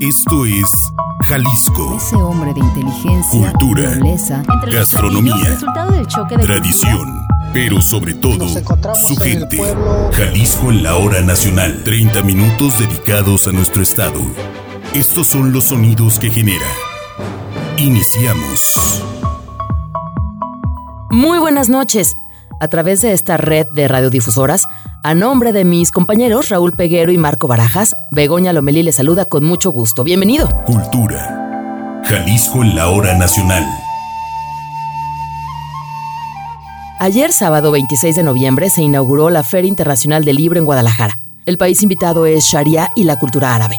Esto es Jalisco. Ese hombre de inteligencia, Cultura, nobleza, Gastronomía, del choque de Tradición, pero sobre todo su gente. pueblo. Jalisco en la hora nacional. 30 minutos dedicados a nuestro estado. Estos son los sonidos que genera. Iniciamos. Muy buenas noches. A través de esta red de radiodifusoras, a nombre de mis compañeros Raúl Peguero y Marco Barajas, Begoña Lomelí les saluda con mucho gusto. Bienvenido. Cultura. Jalisco en la hora nacional. Ayer sábado 26 de noviembre se inauguró la Feria Internacional del Libro en Guadalajara. El país invitado es Sharia y la cultura árabe.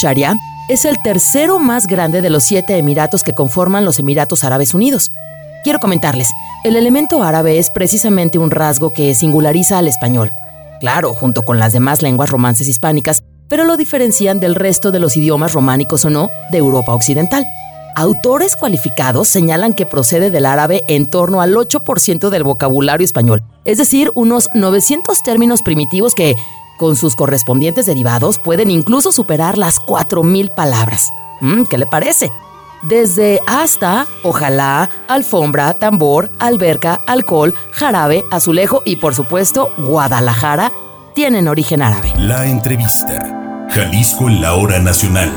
Sharia es el tercero más grande de los siete emiratos que conforman los Emiratos Árabes Unidos. Quiero comentarles, el elemento árabe es precisamente un rasgo que singulariza al español. Claro, junto con las demás lenguas romances hispánicas, pero lo diferencian del resto de los idiomas románicos o no de Europa Occidental. Autores cualificados señalan que procede del árabe en torno al 8% del vocabulario español, es decir, unos 900 términos primitivos que, con sus correspondientes derivados, pueden incluso superar las 4.000 palabras. Mm, ¿Qué le parece? Desde hasta, ojalá, alfombra, tambor, alberca, alcohol, jarabe, azulejo y por supuesto Guadalajara tienen origen árabe. La entrevista. Jalisco en la hora nacional.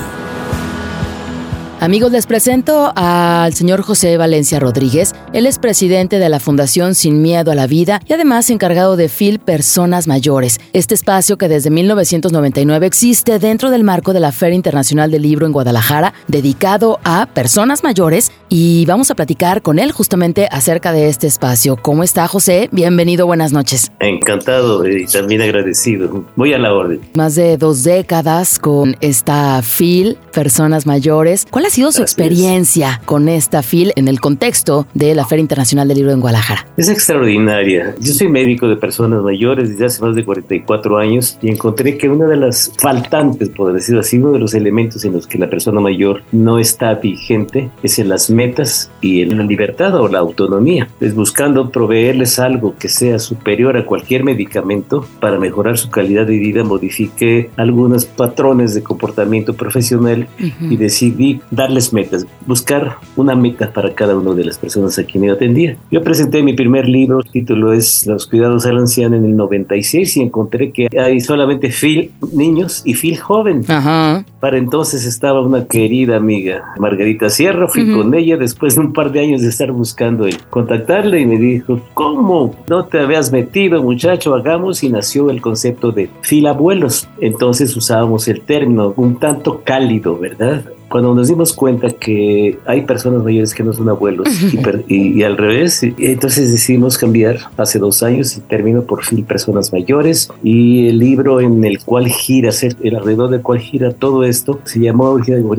Amigos, les presento al señor José Valencia Rodríguez. Él es presidente de la Fundación Sin Miedo a la Vida y además encargado de FIL Personas Mayores, este espacio que desde 1999 existe dentro del marco de la Feria Internacional del Libro en Guadalajara, dedicado a personas mayores. Y vamos a platicar con él justamente acerca de este espacio. ¿Cómo está José? Bienvenido, buenas noches. Encantado y también agradecido. Voy a la orden. Más de dos décadas con esta FIL Personas Mayores. ¿Cuál ha sido su experiencia con esta FIL en el contexto de la Feria Internacional del Libro en Guadalajara? Es extraordinaria. Yo soy médico de personas mayores desde hace más de 44 años y encontré que una de las faltantes, por decirlo así, uno de los elementos en los que la persona mayor no está vigente es en las metas y en la libertad o la autonomía. Es buscando proveerles algo que sea superior a cualquier medicamento para mejorar su calidad de vida, modifique algunos patrones de comportamiento profesional y decidí darles metas, buscar una meta para cada una de las personas a quien yo atendía. Yo presenté mi primer libro, el título es Los cuidados al anciano en el 96 y encontré que hay solamente Phil niños y Phil joven. Ajá. Para entonces estaba una querida amiga, Margarita Sierra, fui Ujú. con ella después de un par de años de estar buscando el contactarla y me dijo, ¿cómo? No te habías metido muchacho, hagamos y nació el concepto de filabuelos. Entonces usábamos el término un tanto cálido, ¿verdad? Cuando nos dimos cuenta que hay personas mayores que no son abuelos y, y- y al revés, y entonces decidimos cambiar hace dos años y termino por fin Personas Mayores y el libro en el cual gira, el alrededor del cual gira todo esto, se llamó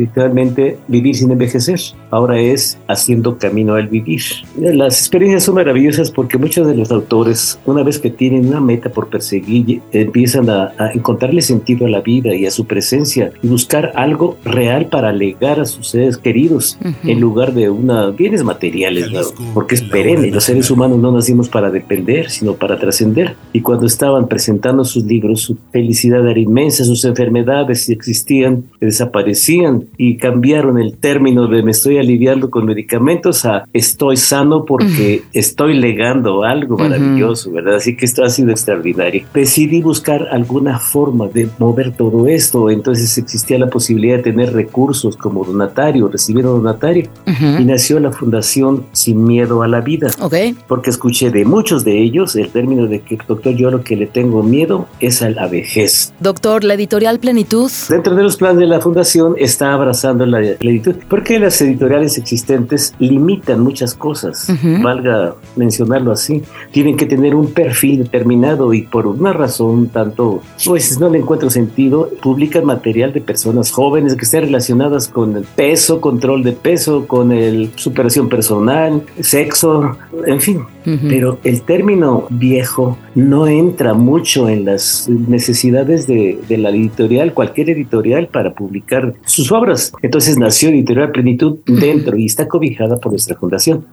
originalmente Vivir sin envejecer. Ahora es Haciendo Camino al Vivir. Las experiencias son maravillosas porque muchos de los autores, una vez que tienen una meta por perseguir, empiezan a, a encontrarle sentido a la vida y a su presencia y buscar algo real para legar a sus seres queridos Ujú. en lugar de una bienes materiales, ¿no? Porque es perenne. Los seres humanos no nacimos para depender, sino para trascender. Y cuando estaban presentando sus libros, su felicidad era inmensa, sus enfermedades, si existían, desaparecían y cambiaron el término de me estoy aliviando con medicamentos a estoy sano porque estoy legando algo maravilloso, ¿verdad? Así que esto ha sido extraordinario. Decidí buscar alguna forma de mover todo esto, entonces existía la posibilidad de tener recursos como donatario, recibir un donatario, y Ujú. nació la Fundación Sin Miedo a la Vida Ok. porque escuché de muchos de ellos el término de que, doctor, yo lo que le tengo miedo es a la vejez. Doctor, la editorial Plenitud. Dentro de los planes de la fundación está abrazando la plenitud, porque las editoriales existentes limitan muchas cosas, Ujú. valga mencionarlo así, tienen que tener un perfil determinado y por una razón tanto, pues no le encuentro sentido, publican material de personas jóvenes que estén relacionadas con el peso, control de peso, con el superación personal, sexo, en fin. Pero el término viejo no entra mucho en las necesidades de, la editorial, cualquier editorial, para publicar sus obras. Entonces nació Editorial Plenitud dentro y está cobijada por nuestra fundación.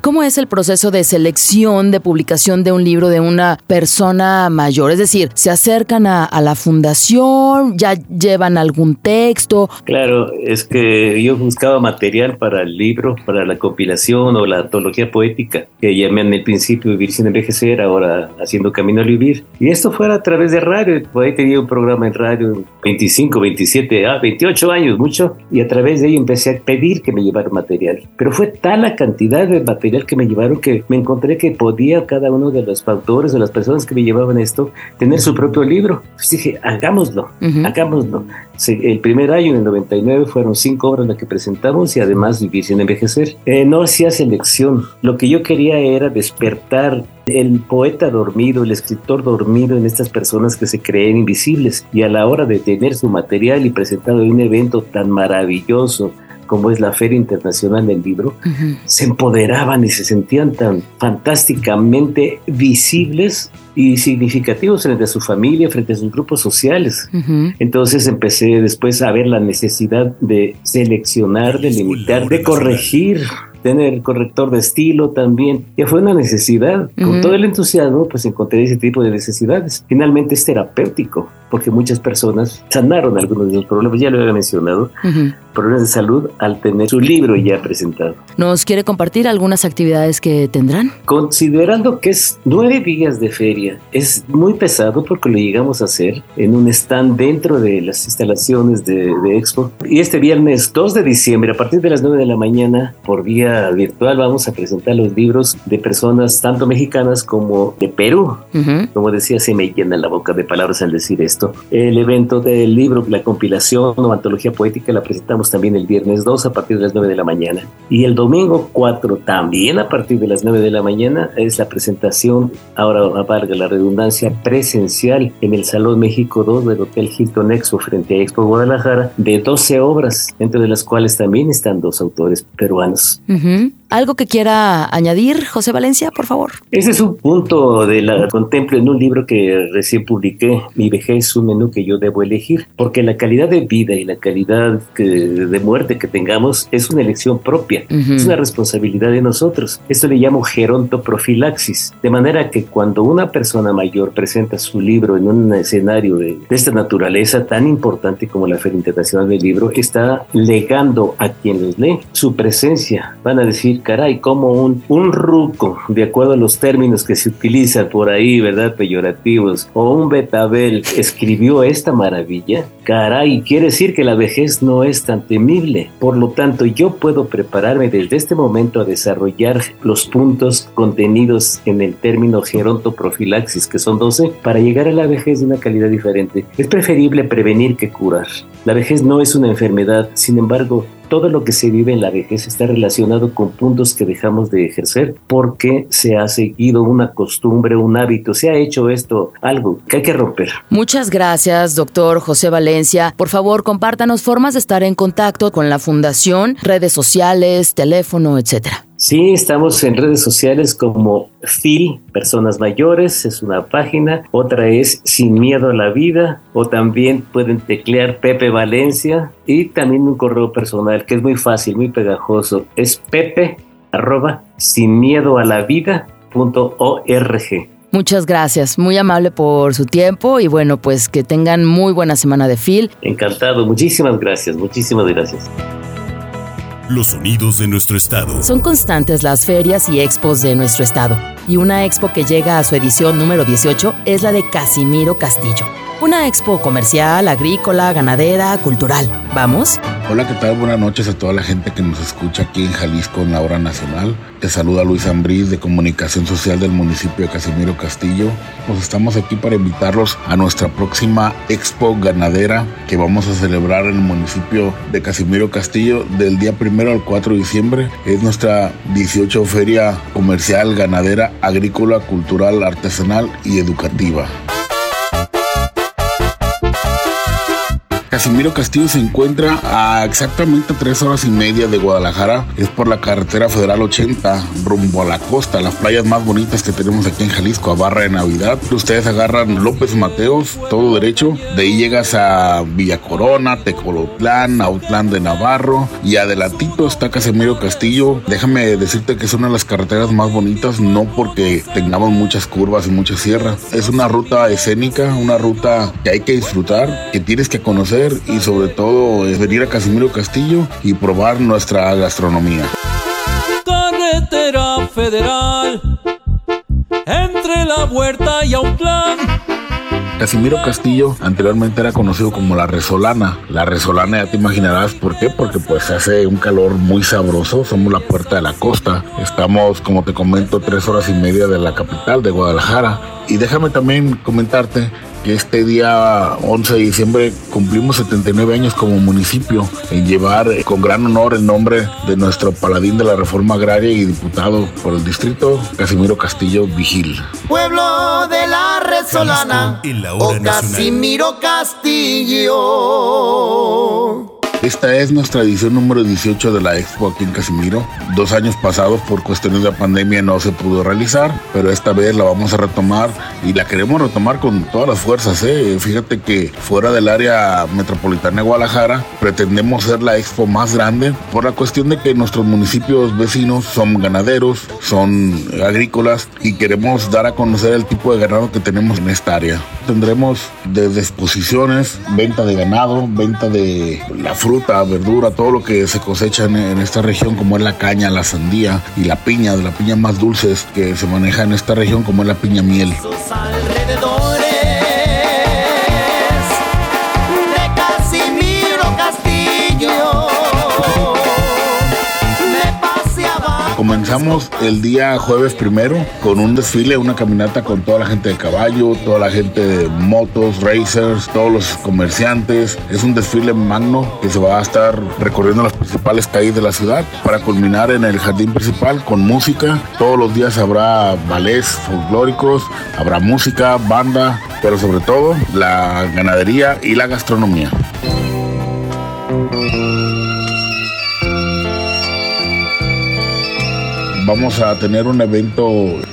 ¿Cómo es el proceso de selección, de publicación de un libro de una persona mayor? Es decir, ¿se acercan a, a la fundación? ¿Ya llevan algún texto? Claro, es que yo buscaba material para el libro, para la compilación o la antología poética, que llamé en el principio Vivir sin envejecer, ahora haciendo Camino a Vivir. Y esto fue a través de radio, por ahí tenía un programa en radio, 25, 27, ah, 28 años, mucho, y a través de ello empecé a pedir que me llevaran material. Pero fue tal la cantidad de material que me llevaron que me encontré que podía cada uno de los autores o las personas que me llevaban esto tener su propio libro. Pues dije, hagámoslo, hagámoslo. El primer año, en el 99, fueron cinco obras las que presentamos y además Vivir sin envejecer. Eh, no hacía selección. Lo que yo quería era despertar el poeta dormido, el escritor dormido en estas personas que se creen invisibles y a la hora de tener su material y presentado en un evento tan maravilloso como es la Feria Internacional del Libro, se empoderaban y se sentían tan fantásticamente visibles y significativos frente a su familia, frente a sus grupos sociales. Entonces empecé después a ver la necesidad de seleccionar, de limitar, de corregir tener corrector de estilo también. Ya fue una necesidad. Con todo el entusiasmo, pues encontré ese tipo de necesidades. Finalmente es terapéutico porque muchas personas sanaron algunos de los problemas, ya lo había mencionado, problemas de salud al tener su libro ya presentado. ¿Nos quiere compartir algunas actividades que tendrán? Considerando que es nueve días de feria, es muy pesado porque lo llegamos a hacer en un stand dentro de las instalaciones de, de Expo. Y este viernes 2 de diciembre, a partir de las 9 de la mañana, por vía virtual, vamos a presentar los libros de personas tanto mexicanas como de Perú. Como decía, se me llena la boca de palabras al decir esto el evento del libro, la compilación o antología poética la presentamos también el viernes 2 a partir de las 9 de la mañana. Y el domingo 4 también a partir de las 9 de la mañana es la presentación, ahora valga la redundancia, presencial en el Salón México 2 del Hotel Hilton Expo frente a Expo Guadalajara de 12 obras, entre las cuales también están dos autores peruanos. ¿Algo que quiera añadir, José Valencia, por favor? Ese es un punto de la contemplo en un libro que recién publiqué, Mi vejez, un menú que yo debo elegir, porque la calidad de vida y la calidad de muerte que tengamos es una elección propia, es una responsabilidad de nosotros. Esto le llamo gerontoprofilaxis, de manera que cuando una persona mayor presenta su libro en un escenario de, de esta naturaleza tan importante como la Feria Internacional del Libro, está legando a quien los lee su presencia. Van a decir, caray, como un, un ruco, de acuerdo a los términos que se utilizan por ahí, ¿verdad? Peyorativos, o un betabel escribió esta maravilla, caray, quiere decir que la vejez no es tan temible. Por lo tanto, yo puedo prepararme desde este momento a desarrollar los puntos contenidos en el término gerontoprofilaxis, que son 12, para llegar a la vejez de una calidad diferente. Es preferible prevenir que curar. La vejez no es una enfermedad, sin embargo, todo lo que se vive en la vejez está relacionado con puntos que dejamos de ejercer porque se ha seguido una costumbre, un hábito, se ha hecho esto algo que hay que romper. Muchas gracias, doctor José Valencia. Por favor, compártanos formas de estar en contacto con la fundación, redes sociales, teléfono, etcétera. Sí, estamos en redes sociales como FIL, Personas Mayores, es una página. Otra es Sin Miedo a la Vida, o también pueden teclear Pepe Valencia y también un correo personal que es muy fácil, muy pegajoso. Es pepe arroba sin miedo a la vida punto org. Muchas gracias, muy amable por su tiempo y bueno, pues que tengan muy buena semana de FIL. Encantado, muchísimas gracias, muchísimas gracias los sonidos de nuestro estado. Son constantes las ferias y expos de nuestro estado, y una expo que llega a su edición número 18 es la de Casimiro Castillo. Una expo comercial, agrícola, ganadera, cultural. ¿Vamos? Hola, ¿qué tal? Buenas noches a toda la gente que nos escucha aquí en Jalisco en la hora nacional. Te saluda Luis Ambriz de Comunicación Social del municipio de Casimiro Castillo. Pues estamos aquí para invitarlos a nuestra próxima expo ganadera que vamos a celebrar en el municipio de Casimiro Castillo del día primero al 4 de diciembre. Es nuestra 18 feria comercial, ganadera, agrícola, cultural, artesanal y educativa. Casimiro Castillo se encuentra a exactamente tres horas y media de Guadalajara. Por la carretera federal 80 rumbo a la costa, las playas más bonitas que tenemos aquí en Jalisco, a Barra de Navidad. Ustedes agarran López Mateos, todo derecho. De ahí llegas a Villa Corona, Tecolotlán, Autlán de Navarro y adelantito está Casimiro Castillo. Déjame decirte que es una de las carreteras más bonitas, no porque tengamos muchas curvas y muchas sierras. Es una ruta escénica, una ruta que hay que disfrutar, que tienes que conocer y sobre todo es venir a Casimiro Castillo y probar nuestra gastronomía. Federal entre la huerta y Autlán Casimiro Castillo anteriormente era conocido como la Resolana. La Resolana ya te imaginarás por qué, porque pues hace un calor muy sabroso. Somos la puerta de la costa. Estamos, como te comento, tres horas y media de la capital de Guadalajara. Y déjame también comentarte que este día 11 de diciembre cumplimos 79 años como municipio en llevar con gran honor el nombre de nuestro paladín de la reforma agraria y diputado por el distrito, Casimiro Castillo Vigil. Pueblo de la Resolana, o Casimiro Castillo. Esta es nuestra edición número 18 de la Expo aquí en Casimiro. Dos años pasados por cuestiones de pandemia no se pudo realizar, pero esta vez la vamos a retomar y la queremos retomar con todas las fuerzas. ¿eh? Fíjate que fuera del área metropolitana de Guadalajara pretendemos ser la Expo más grande por la cuestión de que nuestros municipios vecinos son ganaderos, son agrícolas y queremos dar a conocer el tipo de ganado que tenemos en esta área. Tendremos desde exposiciones, venta de ganado, venta de la fruta fruta, verdura, todo lo que se cosecha en, esta región, como es la caña, la sandía y la piña, de la piña más dulces que se maneja en esta región, como es la piña miel. Comenzamos el día jueves primero con un desfile, una caminata con toda la gente de caballo, toda la gente de motos, racers, todos los comerciantes. Es un desfile magno que se va a estar recorriendo las principales calles de la ciudad para culminar en el jardín principal con música. Todos los días habrá ballets folclóricos, habrá música, banda, pero sobre todo la ganadería y la gastronomía. Vamos a tener un evento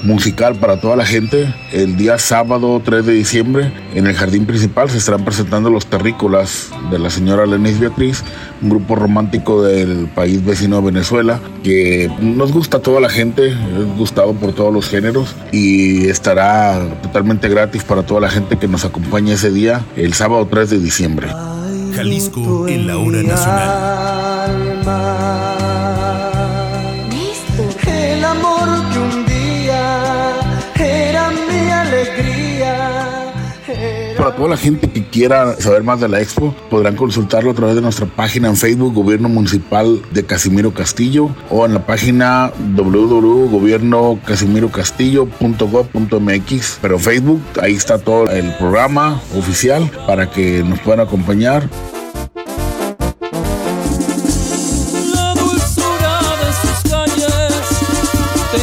musical para toda la gente el día sábado 3 de diciembre en el jardín principal se estarán presentando los terrícolas de la señora Lenis Beatriz, un grupo romántico del país vecino de Venezuela que nos gusta a toda la gente, es gustado por todos los géneros y estará totalmente gratis para toda la gente que nos acompañe ese día el sábado 3 de diciembre. Jalisco en la hora nacional. Para toda la gente que quiera saber más de la expo, podrán consultarlo a través de nuestra página en Facebook, Gobierno Municipal de Casimiro Castillo, o en la página www.gobiernoCasimiroCastillo.gov.mx. Pero Facebook, ahí está todo el programa oficial para que nos puedan acompañar.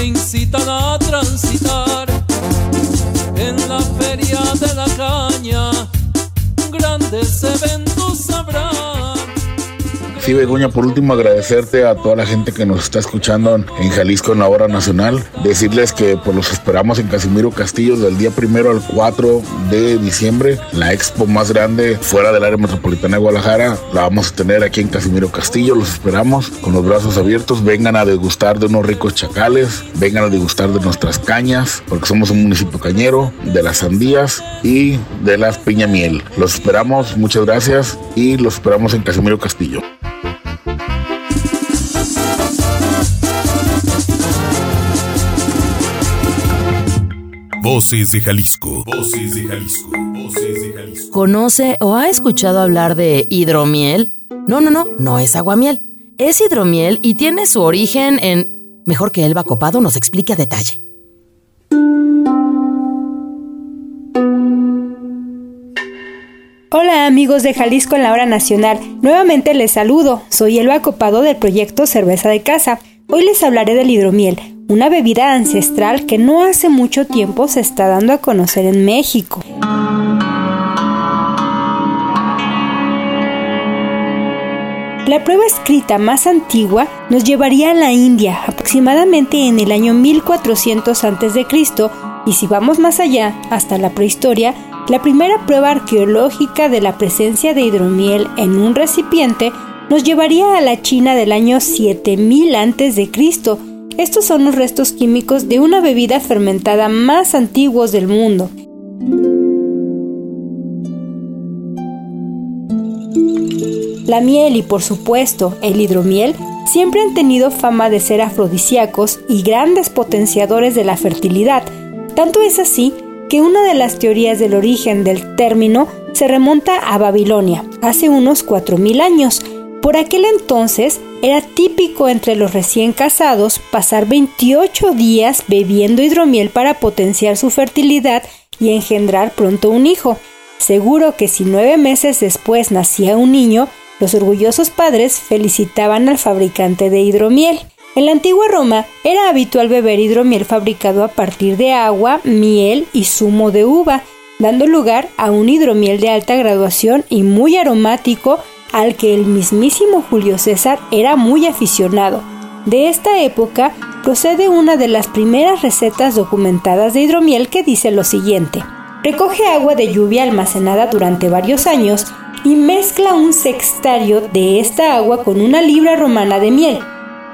Incitan a transitar en la feria sonjo Sí, Begoña, por último agradecerte a toda la gente que nos está escuchando en Jalisco en la hora nacional. Decirles que pues, los esperamos en Casimiro Castillo del día primero al 4 de diciembre. La expo más grande fuera del área metropolitana de Guadalajara la vamos a tener aquí en Casimiro Castillo. Los esperamos con los brazos abiertos. Vengan a degustar de unos ricos chacales. Vengan a degustar de nuestras cañas, porque somos un municipio cañero, de las sandías y de las piña miel. Los esperamos, muchas gracias y los esperamos en Casimiro Castillo. Voces de Jalisco. Voces de Jalisco. Voces de Jalisco. ¿Conoce o ha escuchado hablar de hidromiel? No, no, no, no es aguamiel. Es hidromiel y tiene su origen en... Mejor que Elba Copado nos explique a detalle. Hola amigos de Jalisco en la hora nacional, nuevamente les saludo, soy Elba Copado del proyecto Cerveza de Casa. Hoy les hablaré del hidromiel, una bebida ancestral que no hace mucho tiempo se está dando a conocer en México. La prueba escrita más antigua nos llevaría a la India, aproximadamente en el año 1400 a.C., y si vamos más allá, hasta la prehistoria, la primera prueba arqueológica de la presencia de hidromiel en un recipiente nos llevaría a la China del año 7000 a.C. Estos son los restos químicos de una bebida fermentada más antiguos del mundo. La miel y por supuesto el hidromiel siempre han tenido fama de ser afrodisíacos y grandes potenciadores de la fertilidad. Tanto es así que una de las teorías del origen del término se remonta a Babilonia, hace unos 4.000 años. Por aquel entonces era típico entre los recién casados pasar 28 días bebiendo hidromiel para potenciar su fertilidad y engendrar pronto un hijo. Seguro que si nueve meses después nacía un niño, los orgullosos padres felicitaban al fabricante de hidromiel. En la antigua Roma era habitual beber hidromiel fabricado a partir de agua, miel y zumo de uva, dando lugar a un hidromiel de alta graduación y muy aromático al que el mismísimo Julio César era muy aficionado. De esta época procede una de las primeras recetas documentadas de hidromiel que dice lo siguiente. Recoge agua de lluvia almacenada durante varios años y mezcla un sextario de esta agua con una libra romana de miel.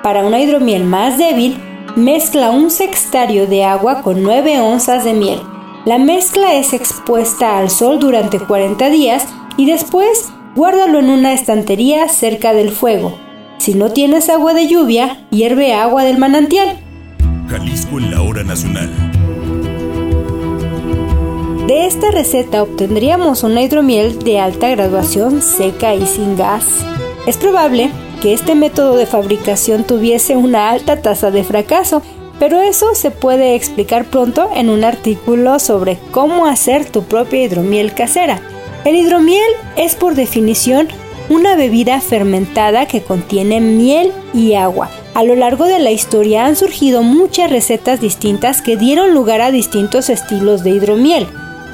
Para una hidromiel más débil, mezcla un sextario de agua con 9 onzas de miel. La mezcla es expuesta al sol durante 40 días y después guárdalo en una estantería cerca del fuego. Si no tienes agua de lluvia, hierve agua del manantial. Jalisco en la hora nacional. De esta receta obtendríamos una hidromiel de alta graduación seca y sin gas. Es probable que este método de fabricación tuviese una alta tasa de fracaso, pero eso se puede explicar pronto en un artículo sobre cómo hacer tu propia hidromiel casera. El hidromiel es por definición una bebida fermentada que contiene miel y agua. A lo largo de la historia han surgido muchas recetas distintas que dieron lugar a distintos estilos de hidromiel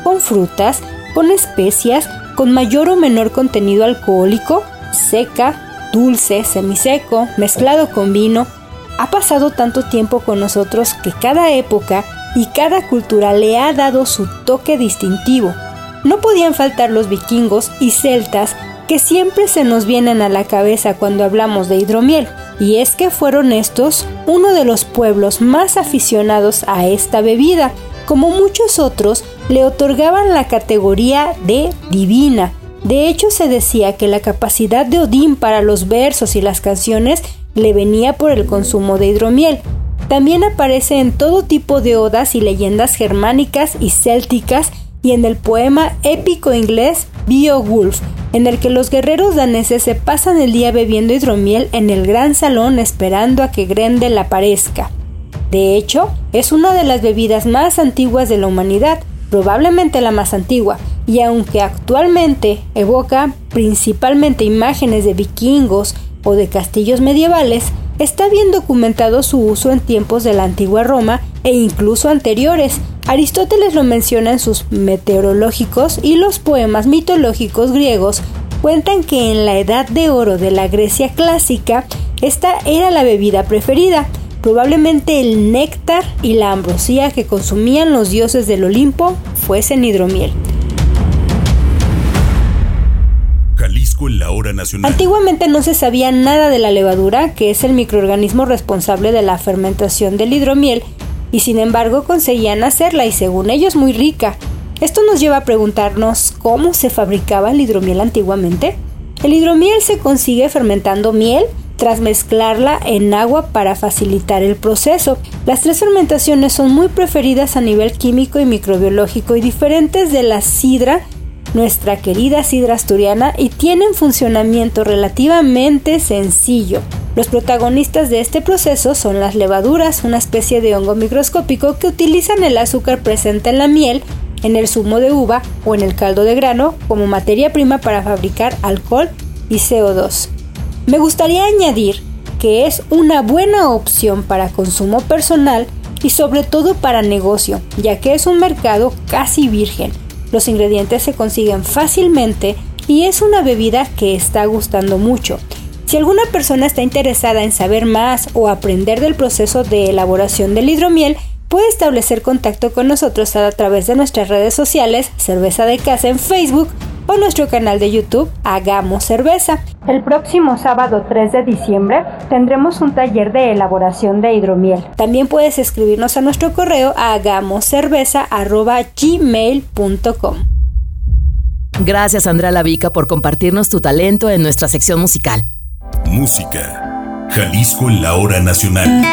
con frutas, con especias, con mayor o menor contenido alcohólico, seca, dulce, semiseco, mezclado con vino. Ha pasado tanto tiempo con nosotros que cada época y cada cultura le ha dado su toque distintivo. No podían faltar los vikingos y celtas que siempre se nos vienen a la cabeza cuando hablamos de hidromiel, y es que fueron estos uno de los pueblos más aficionados a esta bebida, como muchos otros, le otorgaban la categoría de divina. De hecho, se decía que la capacidad de Odín para los versos y las canciones le venía por el consumo de hidromiel. También aparece en todo tipo de odas y leyendas germánicas y célticas y en el poema épico inglés Beowulf, en el que los guerreros daneses se pasan el día bebiendo hidromiel en el gran salón esperando a que Grendel aparezca. De hecho, es una de las bebidas más antiguas de la humanidad, probablemente la más antigua, y aunque actualmente evoca principalmente imágenes de vikingos o de castillos medievales, está bien documentado su uso en tiempos de la antigua Roma e incluso anteriores. Aristóteles lo menciona en sus meteorológicos y los poemas mitológicos griegos cuentan que en la edad de oro de la Grecia clásica esta era la bebida preferida, Probablemente el néctar y la ambrosía que consumían los dioses del Olimpo fuesen hidromiel. Antiguamente no se sabía nada de la levadura, que es el microorganismo responsable de la fermentación del hidromiel, y sin embargo conseguían hacerla y según ellos muy rica. Esto nos lleva a preguntarnos cómo se fabricaba el hidromiel antiguamente. El hidromiel se consigue fermentando miel, tras mezclarla en agua para facilitar el proceso. Las tres fermentaciones son muy preferidas a nivel químico y microbiológico y diferentes de la sidra, nuestra querida sidra asturiana, y tienen funcionamiento relativamente sencillo. Los protagonistas de este proceso son las levaduras, una especie de hongo microscópico que utilizan el azúcar presente en la miel, en el zumo de uva o en el caldo de grano como materia prima para fabricar alcohol y CO2. Me gustaría añadir que es una buena opción para consumo personal y sobre todo para negocio, ya que es un mercado casi virgen. Los ingredientes se consiguen fácilmente y es una bebida que está gustando mucho. Si alguna persona está interesada en saber más o aprender del proceso de elaboración del hidromiel, puede establecer contacto con nosotros a través de nuestras redes sociales, Cerveza de Casa en Facebook o nuestro canal de YouTube Hagamos Cerveza. El próximo sábado 3 de diciembre tendremos un taller de elaboración de hidromiel. También puedes escribirnos a nuestro correo a hagamoscerveza.gmail.com. Gracias Andrea Lavica por compartirnos tu talento en nuestra sección musical. Música. Jalisco en la hora nacional.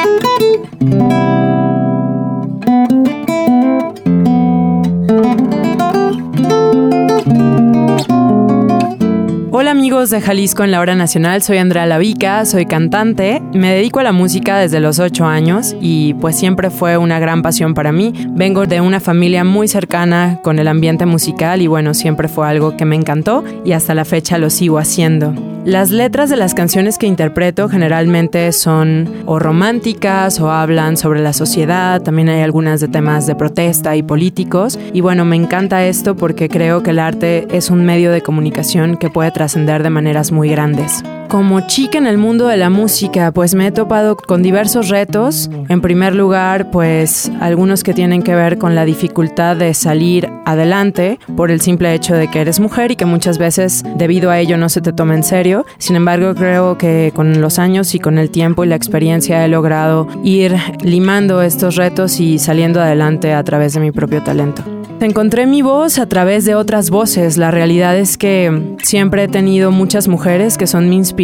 Hola amigos de Jalisco en la hora nacional, soy Andrea Lavica, soy cantante, me dedico a la música desde los 8 años y pues siempre fue una gran pasión para mí. Vengo de una familia muy cercana con el ambiente musical y bueno, siempre fue algo que me encantó y hasta la fecha lo sigo haciendo. Las letras de las canciones que interpreto generalmente son o románticas o hablan sobre la sociedad, también hay algunas de temas de protesta y políticos y bueno, me encanta esto porque creo que el arte es un medio de comunicación que puede trascender de maneras muy grandes. Como chica en el mundo de la música, pues me he topado con diversos retos. En primer lugar, pues algunos que tienen que ver con la dificultad de salir adelante por el simple hecho de que eres mujer y que muchas veces debido a ello no se te toma en serio. Sin embargo, creo que con los años y con el tiempo y la experiencia he logrado ir limando estos retos y saliendo adelante a través de mi propio talento. Encontré mi voz a través de otras voces. La realidad es que siempre he tenido muchas mujeres que son mi inspiración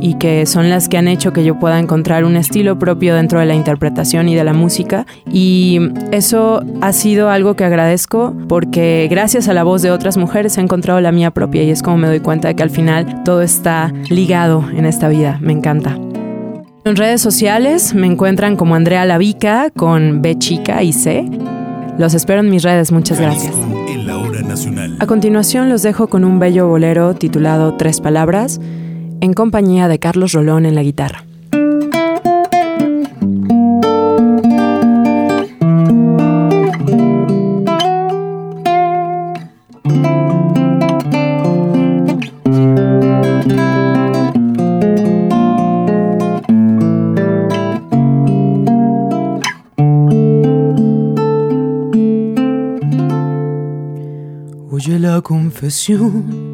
y que son las que han hecho que yo pueda encontrar un estilo propio dentro de la interpretación y de la música. Y eso ha sido algo que agradezco porque gracias a la voz de otras mujeres he encontrado la mía propia y es como me doy cuenta de que al final todo está ligado en esta vida. Me encanta. En redes sociales me encuentran como Andrea Lavica con B chica y C. Los espero en mis redes, muchas gracias. A continuación los dejo con un bello bolero titulado Tres Palabras, en compañía de Carlos Rolón en la guitarra. confesión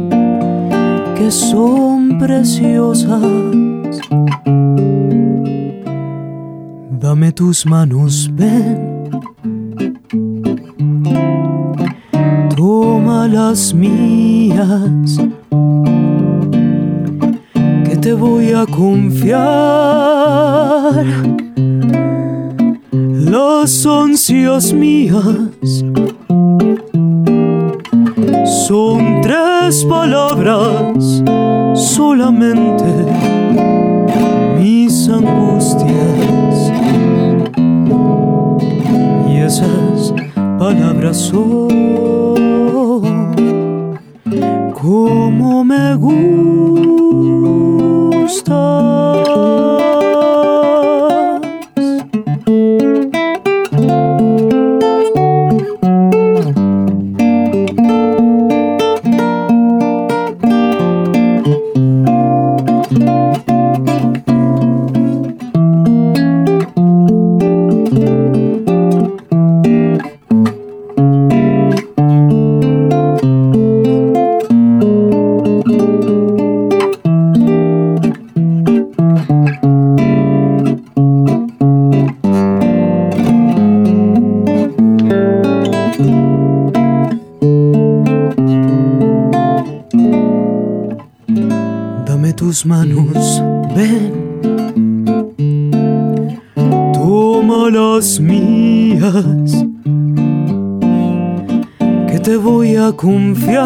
que son preciosas. Dame tus manos, ven. Toma las mías, que te voy a confiar las ansias mías palabras solamente mis angustias. Y esas palabras son como me gustan. Mías, que te voy a confiar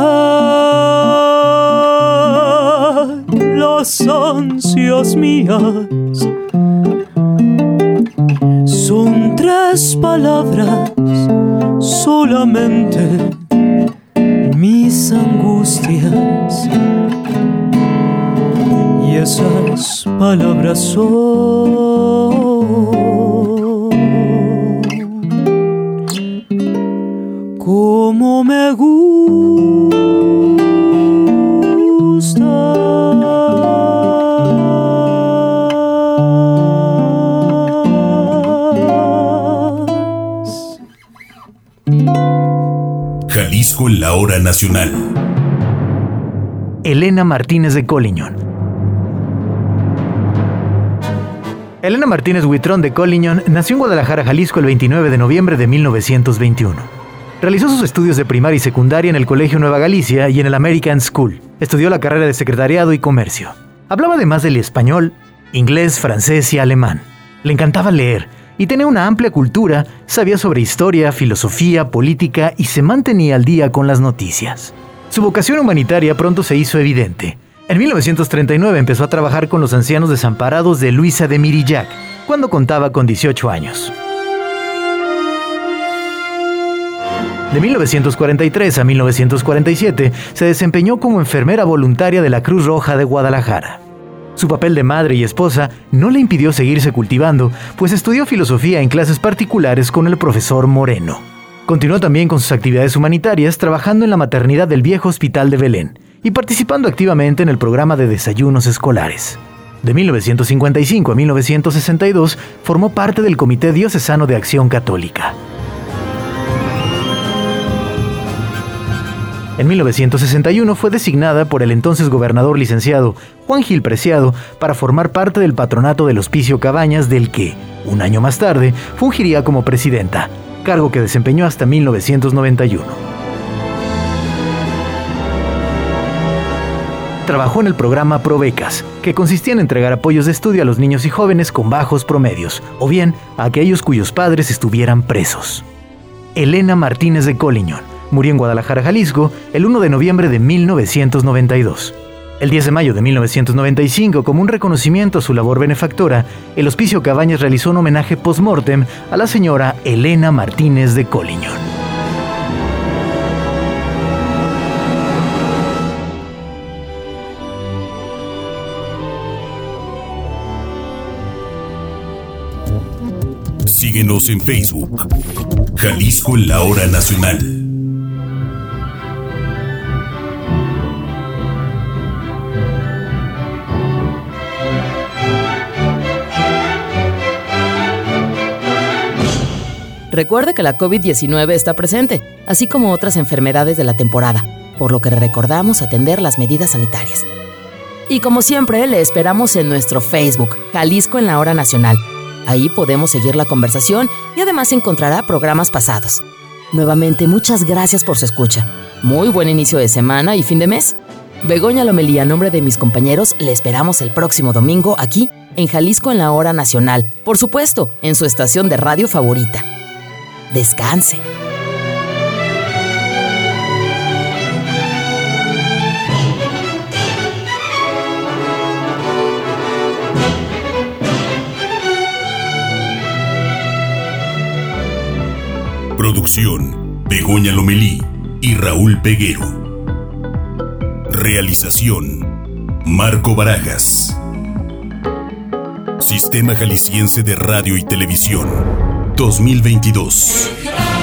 las ansias mías. Son tres palabras solamente mis angustias. Y esas palabras son hora nacional. Elena Martínez de Colliñón. Elena Martínez Huitrón de Colliñón nació en Guadalajara, Jalisco, el 29 de noviembre de 1921. Realizó sus estudios de primaria y secundaria en el Colegio Nueva Galicia y en el American School. Estudió la carrera de secretariado y comercio. Hablaba además del español, inglés, francés y alemán. Le encantaba leer y tenía una amplia cultura, sabía sobre historia, filosofía, política y se mantenía al día con las noticias. Su vocación humanitaria pronto se hizo evidente. En 1939 empezó a trabajar con los ancianos desamparados de Luisa de Mirillac, cuando contaba con 18 años. De 1943 a 1947 se desempeñó como enfermera voluntaria de la Cruz Roja de Guadalajara. Su papel de madre y esposa no le impidió seguirse cultivando, pues estudió filosofía en clases particulares con el profesor Moreno. Continuó también con sus actividades humanitarias trabajando en la maternidad del viejo hospital de Belén y participando activamente en el programa de desayunos escolares. De 1955 a 1962 formó parte del Comité Diocesano de Acción Católica. En 1961 fue designada por el entonces gobernador licenciado Juan Gil Preciado para formar parte del patronato del Hospicio Cabañas del que, un año más tarde, fungiría como presidenta, cargo que desempeñó hasta 1991. Trabajó en el programa Provecas, que consistía en entregar apoyos de estudio a los niños y jóvenes con bajos promedios, o bien a aquellos cuyos padres estuvieran presos. Elena Martínez de Colliñón Murió en Guadalajara, Jalisco, el 1 de noviembre de 1992. El 10 de mayo de 1995, como un reconocimiento a su labor benefactora, el Hospicio Cabañas realizó un homenaje post-mortem a la señora Elena Martínez de Colliñón. Síguenos en Facebook. Jalisco en la hora nacional. Recuerde que la COVID-19 está presente, así como otras enfermedades de la temporada, por lo que recordamos atender las medidas sanitarias. Y como siempre, le esperamos en nuestro Facebook, Jalisco en la Hora Nacional. Ahí podemos seguir la conversación y además encontrará programas pasados. Nuevamente, muchas gracias por su escucha. Muy buen inicio de semana y fin de mes. Begoña Lomelí, a nombre de mis compañeros, le esperamos el próximo domingo aquí, en Jalisco en la Hora Nacional. Por supuesto, en su estación de radio favorita descanse. Producción, Begoña Lomelí y Raúl Peguero. Realización, Marco Barajas. Sistema Jalisciense de Radio y Televisión. 2022.